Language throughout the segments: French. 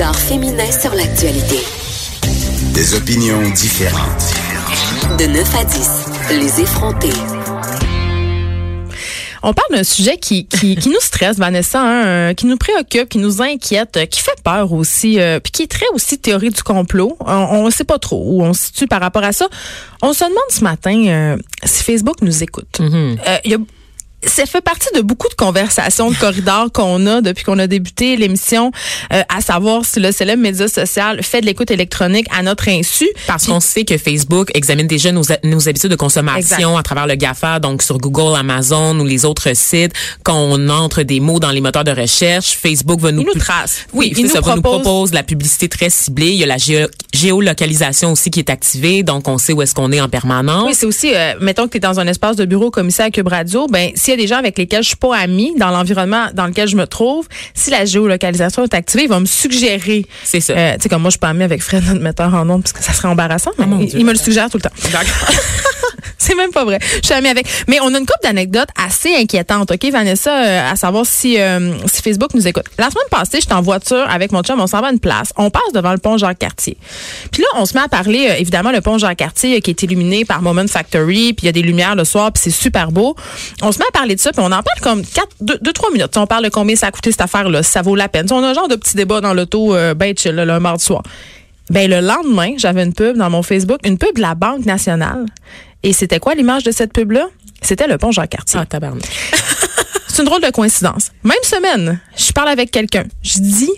Regard féminin sur l'actualité. Des opinions différentes. De 9 à 10, les effrontés. On parle d'un sujet qui, qui, qui, nous stresse, Vanessa, hein, euh, qui nous préoccupe, qui nous inquiète, euh, qui fait peur aussi, euh, puis qui est très aussi théorie du complot. On ne sait pas trop où on se situe par rapport à ça. On se demande ce matin si Facebook nous écoute. Mm-hmm. Il y a ça fait partie de beaucoup de conversations de corridor qu'on a depuis qu'on a débuté l'émission, euh, à savoir si le célèbre média social fait de l'écoute électronique à notre insu. Parce qu'on sait que Facebook examine déjà nos, nos habitudes de consommation à travers le GAFA, donc sur Google, Amazon ou les autres sites. Quand on entre des mots dans les moteurs de recherche, Facebook va nous... Il nous trace. Oui, il nous ça propose... nous propose la publicité très ciblée. Il y a la géolocalisation aussi qui est activée, donc on sait où est-ce qu'on est en permanence. Oui, c'est aussi, euh, mettons que tu es dans un espace de bureau comme ici à Cube Radio, ben s'il y a des gens avec lesquels je suis pas amie dans l'environnement dans lequel je me trouve, si la géolocalisation est activée, il va me suggérer. C'est ça. Euh, tu sais, comme moi, je suis pas amie avec Fred, notre metteur en nom, parce que ça serait embarrassant. Oh il, il, me le suggère tout le temps. C'est même pas vrai. Je suis amie avec. Mais on a une couple d'anecdotes assez inquiétantes, OK, Vanessa, euh, à savoir si, euh, si Facebook nous écoute. La semaine passée, j'étais en voiture avec mon chum, on s'en va à une place. On passe devant le pont Jacques-Cartier. Puis là, on se met à parler, euh, évidemment, le pont Jacques-Cartier qui est illuminé par Moment Factory, puis il y a des lumières le soir, puis c'est super beau. On se met à parler de ça, puis on en parle comme 4, 2, 3 minutes. on parle de combien ça a coûté cette affaire-là, ça vaut la peine. on a un genre de petit débat dans l'auto, euh, ben chill, là, le mardi soir. Ben, le lendemain, j'avais une pub dans mon Facebook, une pub de la Banque nationale. Et c'était quoi l'image de cette pub-là? C'était le pont Jean-Cartier. Ah, tabarnak. C'est une drôle de coïncidence. Même semaine, je parle avec quelqu'un. Je dis,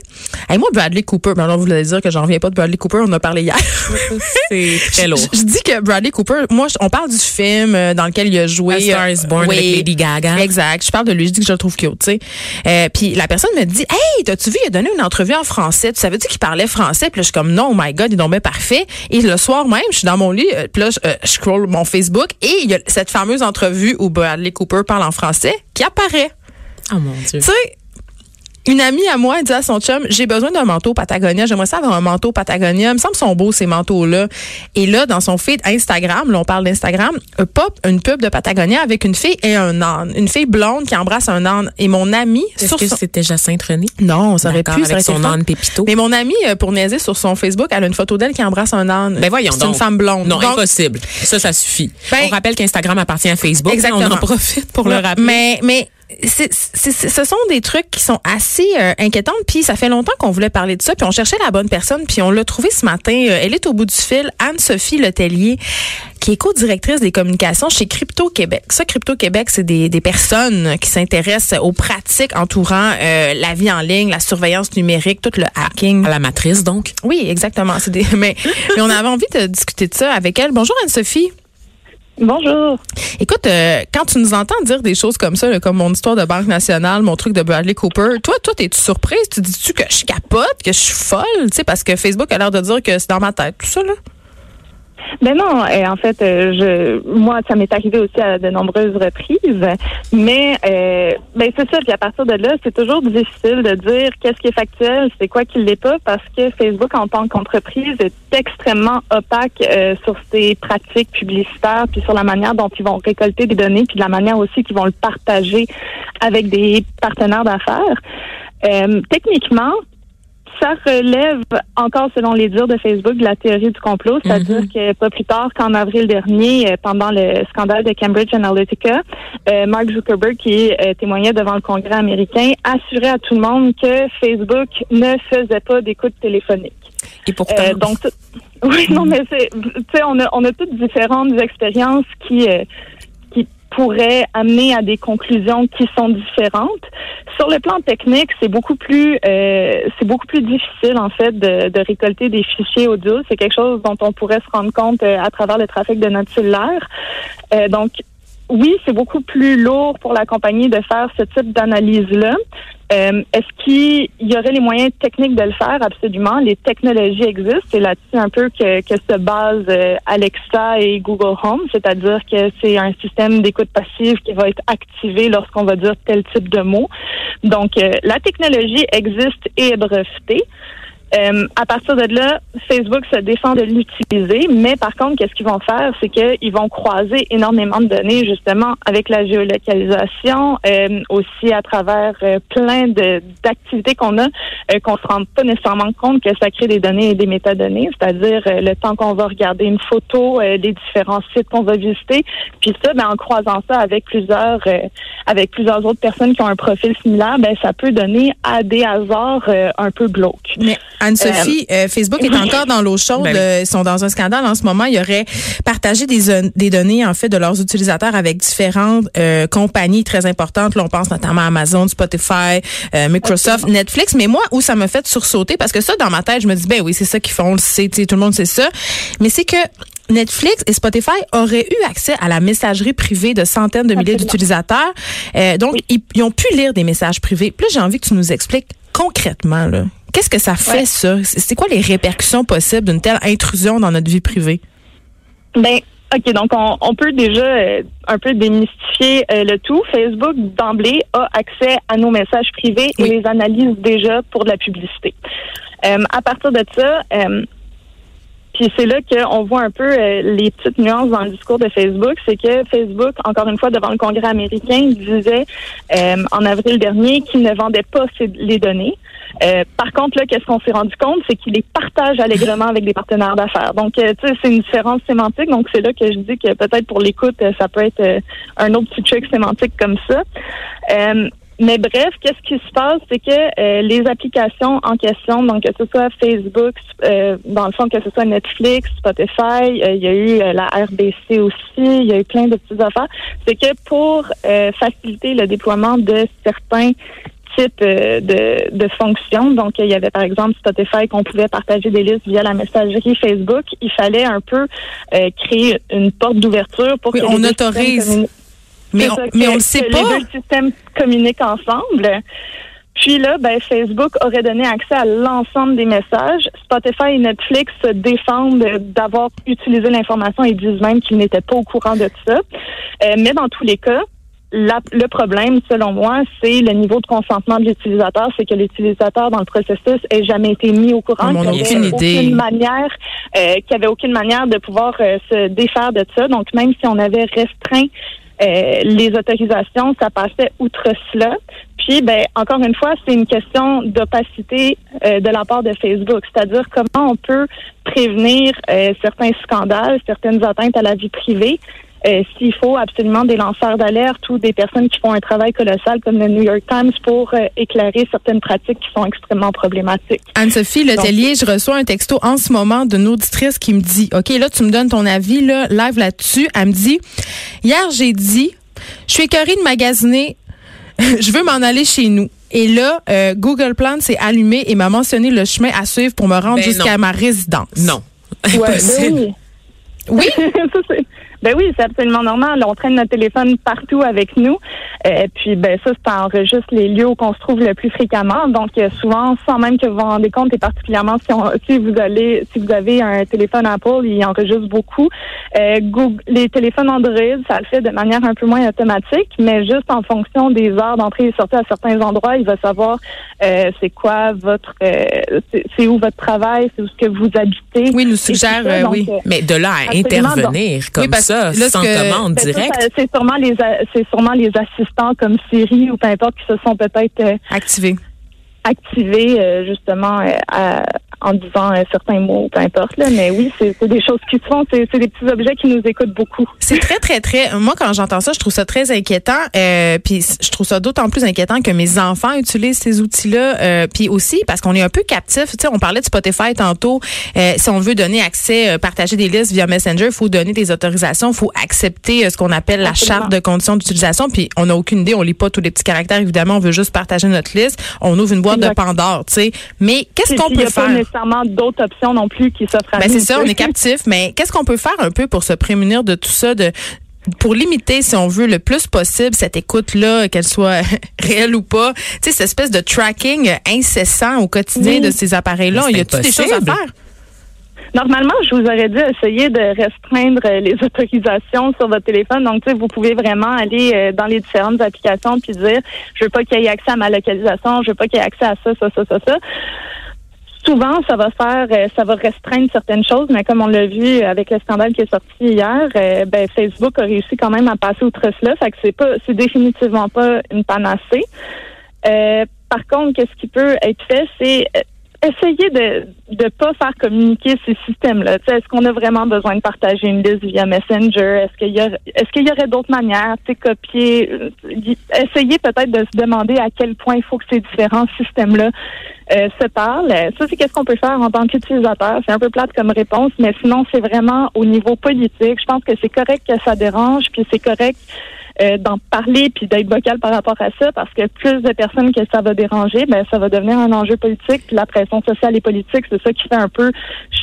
hey, moi, Bradley Cooper, ben là, vous voulez dire que j'en reviens pas de Bradley Cooper, on en a parlé hier. C'est très lourd. Je, je, dis que Bradley Cooper, moi, on parle du film dans lequel il a joué. A Star is Born oui, avec Lady Gaga. Exact. Je parle de lui, je dis que je le trouve cute, tu sais. Euh, puis la personne me dit, hey, t'as-tu vu, il a donné une entrevue en français. Tu savais-tu qu'il parlait français? Puis là, je suis comme, non, oh my God, il est tombé parfait. Et le soir même, je suis dans mon lit, puis là, je, euh, je scroll mon Facebook et il y a cette fameuse entrevue où Bradley Cooper parle en français qui apparaît. Oh mon Dieu. Tu sais, une amie à moi elle dit à son chum, j'ai besoin d'un manteau Patagonia. J'aimerais ça avoir un manteau Patagonia. Il me semble sont beaux ces manteaux-là. Et là, dans son feed Instagram, là, on parle d'Instagram, pop une pub de Patagonia avec une fille et un âne. Une fille blonde qui embrasse un âne. Et mon ami... Est-ce que son... c'était Jacinthe René? Non, ça aurait pu. avec ça aurait son âne Pépito. Mais mon ami, pour niaiser sur son Facebook, elle a une photo d'elle qui embrasse un âne. Ben voyons C'est une femme blonde. Non, donc, impossible. Ça, ça suffit. Ben, on rappelle qu'Instagram appartient à Facebook. Exactement. On en profite pour le rappeler. Mais, mais ce sont des trucs qui sont assez euh, inquiétants. Puis ça fait longtemps qu'on voulait parler de ça. Puis on cherchait la bonne personne. Puis on l'a trouvée ce matin. Euh, elle est au bout du fil. Anne-Sophie Letellier, qui est co-directrice des communications chez Crypto Québec. Ça, Crypto Québec, c'est des, des personnes qui s'intéressent aux pratiques entourant euh, la vie en ligne, la surveillance numérique, tout le hacking. À la matrice, donc? Oui, exactement. C'est des, mais, mais on avait envie de discuter de ça avec elle. Bonjour Anne-Sophie. Bonjour. Écoute, euh, quand tu nous entends dire des choses comme ça, comme mon histoire de Banque nationale, mon truc de Bradley Cooper, toi, toi, t'es-tu surprise? Tu dis-tu que je capote, que je suis folle? Tu sais, parce que Facebook a l'air de dire que c'est dans ma tête, tout ça, là? Ben non, et en fait, euh, je, moi, ça m'est arrivé aussi à de nombreuses reprises, mais euh, ben c'est ça. Puis à partir de là, c'est toujours difficile de dire qu'est-ce qui est factuel, c'est quoi qui l'est pas, parce que Facebook en tant qu'entreprise est extrêmement opaque euh, sur ses pratiques publicitaires, puis sur la manière dont ils vont récolter des données, puis de la manière aussi qu'ils vont le partager avec des partenaires d'affaires. Euh, techniquement, ça relève encore, selon les dires de Facebook, de la théorie du complot, c'est-à-dire Mhm. que pas plus tard qu'en avril dernier, euh, pendant le scandale de Cambridge Analytica, euh, Mark Zuckerberg, qui euh, témoignait devant le Congrès américain, assurait à tout le monde que Facebook ne faisait pas d'écoute téléphonique. Et pourtant. Euh, donc, oui, non, mais c'est, tu sais, on a, on a toutes différentes expériences qui, euh, qui pourraient amener à des conclusions qui sont différentes. Sur le plan technique, c'est beaucoup plus, euh, c'est beaucoup plus difficile en fait de, de récolter des fichiers audio. C'est quelque chose dont on pourrait se rendre compte euh, à travers le trafic de notre cellulaire. Euh, donc, oui, c'est beaucoup plus lourd pour la compagnie de faire ce type d'analyse-là. Euh, Est-ce qu'il y aurait les moyens techniques de le faire? Absolument. Les technologies existent. C'est là-dessus un peu que, se base euh, Alexa et Google Home, c'est-à-dire que c'est un système d'écoute passive qui va être activé lorsqu'on va dire tel type de mot. Donc, euh, la technologie existe et est brevetée. Euh, à partir de là, Facebook se défend de l'utiliser, mais par contre, qu'est-ce qu'ils vont faire, c'est qu'ils vont croiser énormément de données justement avec la géolocalisation, euh, aussi à travers euh, plein d'activités qu'on a, euh, qu'on se rend pas nécessairement compte que ça crée des données et des métadonnées, c'est-à-dire euh, le temps qu'on va regarder une photo, les différents sites qu'on va visiter, puis ça, ben, en croisant ça avec plusieurs avec plusieurs autres personnes qui ont un profil similaire, ben ça peut donner à des hasards un peu glauques. Anne-Sophie, euh, Facebook est encore dans l'eau chaude. Ben. Euh, Ils sont dans un scandale en ce moment. Ils auraient partagé des, des données en fait de leurs utilisateurs avec différentes euh, compagnies très importantes. Là, on pense notamment à Amazon, Spotify, euh, Microsoft, Netflix. Mais moi, où ça me fait sursauter, parce que ça, dans ma tête, je me dis, ben oui, c'est ça qu'ils font, on le sait, tout le monde sait ça. Mais c'est que Netflix et Spotify auraient eu accès à la messagerie privée de centaines de milliers d'utilisateurs. Euh, donc, ils, ils ont pu lire des messages privés. Là, j'ai envie que tu nous expliques concrètement, là, qu'est-ce que ça fait, Ouais. ça? C'est quoi les répercussions possibles d'une telle intrusion dans notre vie privée? Ben, OK, donc on, on peut déjà euh, un peu démystifier euh, le tout. Facebook, d'emblée, a accès à nos messages privés Oui. et les analyse déjà pour de la publicité. Euh, à partir de ça, puis c'est là qu'on voit un peu euh, les petites nuances dans le discours de Facebook, c'est que Facebook, encore une fois, devant le Congrès américain, disait euh, en avril dernier qu'il ne vendait pas les données. Euh, par contre, là, qu'est-ce qu'on s'est rendu compte, c'est qu'il les partage allègrement avec des partenaires d'affaires. Donc, euh, tu sais, c'est une différence sémantique. Donc, c'est là que je dis que peut-être pour l'écoute, euh, ça peut être un autre petit truc sémantique comme ça. Mais bref, qu'est-ce qui se passe, c'est que euh, les applications en question, donc que ce soit Facebook, euh, dans le fond que ce soit Netflix, Spotify, euh, il y a eu euh, la RBC aussi, il y a eu plein de petites affaires. C'est que pour euh, faciliter le déploiement de certains types euh, de, de fonctions, donc il y avait par exemple Spotify qu'on pouvait partager des listes via la messagerie Facebook, il fallait un peu euh, créer une porte d'ouverture pour Oui, que on autorise. Mais on, mais on le sait pas. Les deux systèmes communiquent ensemble. Puis là, ben, Facebook aurait donné accès à l'ensemble des messages. Spotify et Netflix se défendent d'avoir utilisé l'information et disent même qu'ils n'étaient pas au courant de ça. Euh, mais dans tous les cas, la- le problème, selon moi, c'est le niveau de consentement de l'utilisateur. C'est que l'utilisateur, dans le processus, ait jamais été mis au courant. Qu'il y aucune. Aucune manière, euh, qu'il n'y avait aucune manière de pouvoir euh, se défaire de ça. Donc, même si on avait restreint les autorisations, ça passait outre cela. Puis, ben, encore une fois, c'est une question d'opacité euh, de la part de Facebook, c'est-à-dire comment on peut prévenir euh, certains scandales, certaines atteintes à la vie privée. Euh, S'il faut absolument des lanceurs d'alerte ou des personnes qui font un travail colossal comme le New York Times pour euh, éclairer certaines pratiques qui sont extrêmement problématiques. Anne-Sophie Letellier, je reçois un texto en ce moment d'une auditrice qui me dit, OK, là, tu me donnes ton avis, là, live là-dessus. Elle me dit, hier, j'ai dit, je suis écœurée de magasiner, je veux m'en aller chez nous. Et là, euh, Google Plan s'est allumé et m'a mentionné le chemin à suivre pour me rendre Ben jusqu'à ma résidence. Non. Ouais, Impossible. ben oui. Oui? Ça, c'est- ben oui, c'est absolument normal. On traîne notre téléphone partout avec nous. Euh, puis ben ça, ça enregistre les lieux où on se trouve le plus fréquemment. Donc euh, souvent, sans même que vous vous rendez compte, et particulièrement si, on, si vous allez, si vous avez un téléphone Apple, il enregistre beaucoup. Euh, Google, les téléphones Android, ça le fait de manière un peu moins automatique, mais juste en fonction des heures d'entrée et sortie à certains endroits, il va savoir euh, c'est quoi votre, euh, c'est où votre travail, c'est où ce que vous habitez. Oui, nous suggère, ça. euh, Donc, oui. Mais de là à intervenir comme Oui, parce ça, que là, ce sans que- commande ça, directe. ça, c'est sûrement les sûrement assistants comme Siri ou peu importe qui se sont peut-être euh, Activé. activés euh, justement euh, à- en disant euh, certains mots, peu importe. Là. Mais oui, c'est des choses qui se font. C'est des petits objets qui nous écoutent beaucoup. C'est très, très, très. Moi, quand j'entends ça, je trouve ça très inquiétant. Euh, puis je trouve ça d'autant plus inquiétant que mes enfants utilisent ces outils-là. Euh, puis aussi parce qu'on est un peu captif. Tu sais, on parlait de Spotify tantôt. Euh, si on veut donner accès, euh, partager des listes via Messenger, il faut donner des autorisations, il faut accepter euh, ce qu'on appelle la charte de conditions d'utilisation. Puis on n'a aucune idée, on lit pas tous les petits caractères. Évidemment, on veut juste partager notre liste. On ouvre une boîte Exact. de Pandore. Tu sais, mais qu'est-ce qu'on peut faire? Nécessairement d'autres options non plus qui s'offrent à Ben nous. c'est ça, on est captif, mais qu'est-ce qu'on peut faire un peu pour se prémunir de tout ça, de pour limiter, si on veut, le plus possible cette écoute-là, qu'elle soit réelle ou pas, tu sais, cette espèce de tracking incessant au quotidien Oui. de ces appareils-là, Mais y c'est a-t-il des choses à faire? Normalement, je vous aurais dit essayer de restreindre euh, les autorisations sur votre téléphone. Donc, tu sais, vous pouvez vraiment aller euh, dans les différentes applications puis dire, je veux pas qu'il y ait accès à ma localisation, je veux pas qu'il y ait accès à ça, ça, ça, ça, ça. Souvent, ça va faire, euh, ça va restreindre certaines choses, mais comme on l'a vu avec le scandale qui est sorti hier, euh, ben, Facebook a réussi quand même à passer outre cela. Fait que c'est pas, c'est définitivement pas une panacée. Euh, par contre, qu'est-ce qui peut être fait, c'est euh, essayer de de pas faire communiquer ces systèmes-là. Est-ce qu'on a vraiment besoin de partager une liste via Messenger? Est-ce qu'il y a est-ce qu'il y aurait d'autres manières? Copier, euh, essayer peut-être de se demander à quel point il faut que ces différents systèmes-là euh, se parlent? Ça, c'est qu'est-ce qu'on peut faire en tant qu'utilisateur? C'est un peu plate comme réponse, mais sinon, c'est vraiment au niveau politique. Je pense que c'est correct que ça dérange, puis c'est correct euh, d'en parler puis d'être vocal par rapport à ça parce que plus de personnes que ça va déranger, ben ça va devenir un enjeu politique puis la pression sociale et politique, c'est ça qui fait un peu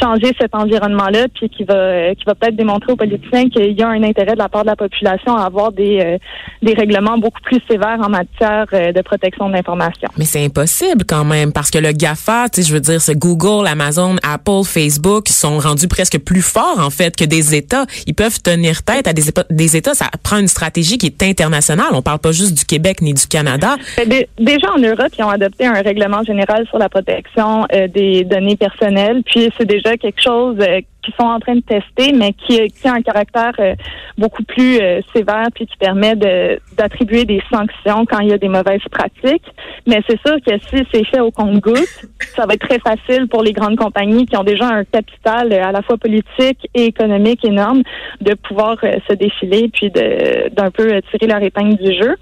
changer cet environnement-là puis qui va euh, qui va peut-être démontrer aux politiciens qu'il y a un intérêt de la part de la population à avoir des euh, des règlements beaucoup plus sévères en matière euh, de protection de l'information. Mais c'est impossible quand même parce que le GAFA, tu sais, je veux dire, c'est Google, Amazon, Apple, Facebook sont rendus presque plus forts en fait que des États. Ils peuvent tenir tête à des, des États. Ça prend une stratégie qui est internationale. On parle pas juste du Québec ni du Canada. Dé- Déjà en Europe, ils ont adopté un règlement général sur la protection euh, des données personnelles. Puis c'est déjà quelque chose euh, qu'ils sont en train de tester, mais qui, qui a un caractère euh, beaucoup plus euh, sévère, puis qui permet de- d'attribuer des sanctions quand il y a des mauvaises pratiques. Mais c'est sûr que si c'est fait au compte-goutte, ça va être très facile pour les grandes compagnies qui ont déjà un capital euh, à la fois politique et économique énorme de pouvoir euh, se défiler puis d'un peu euh, tirer leur épingle du jeu.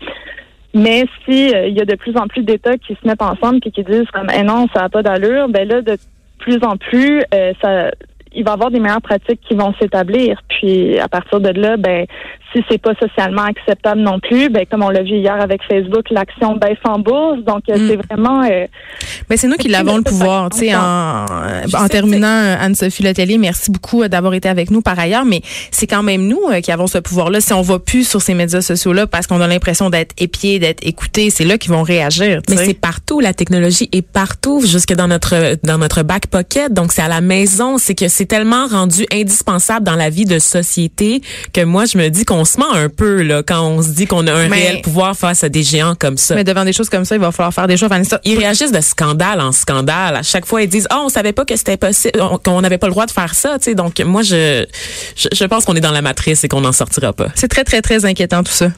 Mais si euh, il y a de plus en plus d'États qui se mettent ensemble puis qui disent comme eh non, ça n'a pas d'allure, ben là, de plus en plus, ça il va y avoir des meilleures pratiques qui vont s'établir. Puis à partir de là, ben si c'est pas socialement acceptable non plus, ben comme on l'a vu hier avec Facebook, l'action baisse en bourse. Donc euh, Mm. c'est vraiment euh, Mais c'est nous qui l'avons le pouvoir. Tu sais, en, en sais, terminant, Anne-Sophie Letellier, merci beaucoup euh, d'avoir été avec nous par ailleurs, mais c'est quand même nous euh, qui avons ce pouvoir-là. Si on va plus sur ces médias sociaux-là parce qu'on a l'impression d'être épié, d'être écouté, c'est là qu'ils vont réagir. Mais c'est partout, la technologie est partout, jusque dans notre dans notre back pocket. Donc c'est à la maison, c'est que c'est tellement rendu indispensable dans la vie de société que moi je me dis qu'on se ment un peu là quand on se dit qu'on a un Mais- réel pouvoir face à des géants comme ça. Mais devant des choses comme ça, il va falloir faire des choses. Vanessa, Ils réagissent de scandale en scandale. À chaque fois, ils disent "Oh, on savait pas que c'était possible, on- qu'on n'avait pas le droit de faire ça." Tu sais, donc moi je je, je pense qu'on est dans la matrice et qu'on n'en sortira pas. c'est très, très, très inquiétant tout ça.